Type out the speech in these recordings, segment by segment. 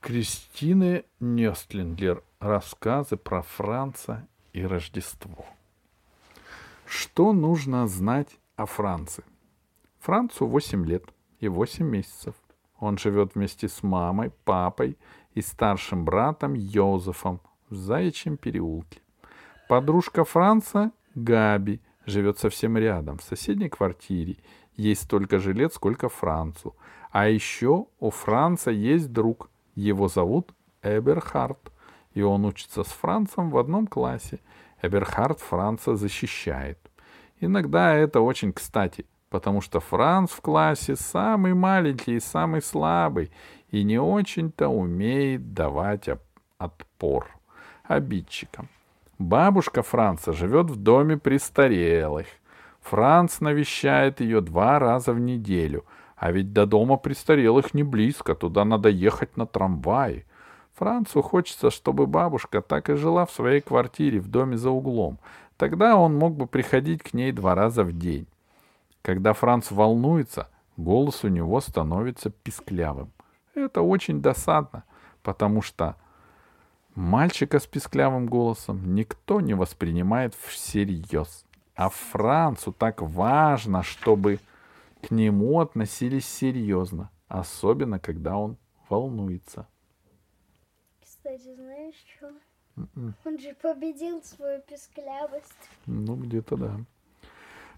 Кристины Нестлинглер. Рассказы про Франца и Рождество. Что нужно знать о Франце? Францу 8 лет и 8 месяцев. Он живет вместе с мамой, папой и старшим братом Йозефом в Заячьем переулке. Подружка Франца, Габи, живет совсем рядом, в соседней квартире. Ей столько же лет, сколько Францу. А еще у Франца есть друг. Его зовут Эберхард. И он учится с Францем в одном классе. Эберхард Франца защищает. Иногда это очень кстати, потому что Франц в классе самый маленький и самый слабый, и не очень-то умеет давать отпор обидчикам. Бабушка Франца живет в доме престарелых. Франц навещает ее два раза в неделю, а ведь до дома престарелых не близко, туда надо ехать на трамвае. Францу хочется, чтобы бабушка так и жила в своей квартире в доме за углом. Тогда он мог бы приходить к ней два раза в день. Когда Франц волнуется, голос у него становится писклявым. Это очень досадно, потому что мальчика с писклявым голосом никто не воспринимает всерьез. А Францу так важно, чтобы к нему относились серьезно, особенно когда он волнуется. Кстати, знаешь что? Он же победил свою песклявость. Ну, где-то да.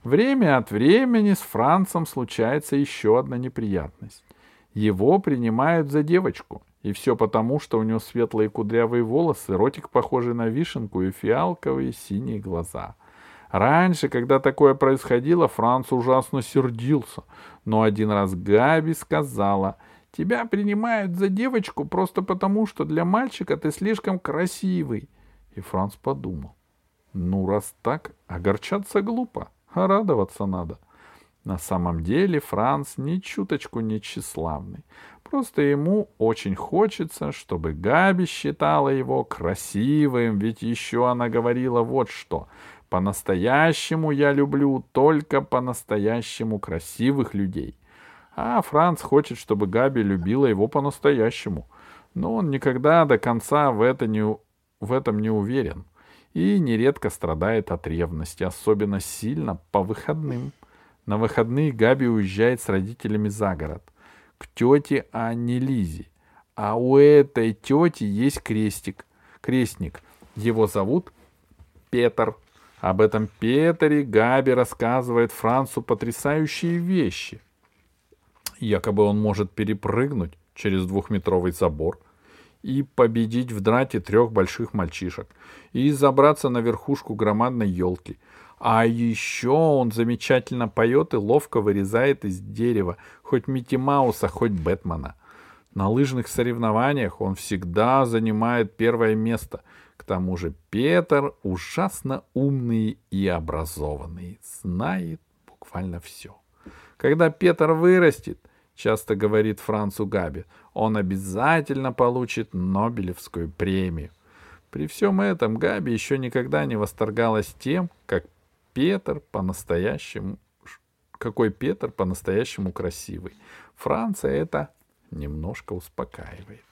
Время от времени с Францем случается еще одна неприятность. Его принимают за девочку. И все потому, что у него светлые кудрявые волосы, ротик похожий на вишенку и фиалковые синие глаза. Раньше, когда такое происходило, Франц ужасно сердился. Но один раз Габи сказала, «Тебя принимают за девочку просто потому, что для мальчика ты слишком красивый». И Франц подумал, «Ну, раз так, огорчаться глупо, а радоваться надо». На самом деле Франц ни чуточку не тщеславный. Просто ему очень хочется, чтобы Габи считала его красивым, ведь еще она говорила вот что. По-настоящему я люблю только по-настоящему красивых людей. А Франц хочет, чтобы Габи любила его по-настоящему. Но он никогда до конца в, это не, в этом не уверен. И нередко страдает от ревности, особенно сильно по выходным. На выходные Габи уезжает с родителями за город, к тете Анне Лизе. А у этой тети есть крестик, крестник. Его зовут Петр. Об этом Петере Габи рассказывает Францу потрясающие вещи. Якобы он может перепрыгнуть через двухметровый забор и победить в драте трех больших мальчишек, и забраться на верхушку громадной елки — а еще он замечательно поет и ловко вырезает из дерева хоть Микки Мауса, хоть Бэтмена. На лыжных соревнованиях он всегда занимает первое место. К тому же Петр ужасно умный и образованный, знает буквально все. Когда Петр вырастет, часто говорит Францу Габи, он обязательно получит Нобелевскую премию. При всем этом Габи еще никогда не восторгалась тем, как Петр по-настоящему, какой Петр по-настоящему красивый. Франция это немножко успокаивает.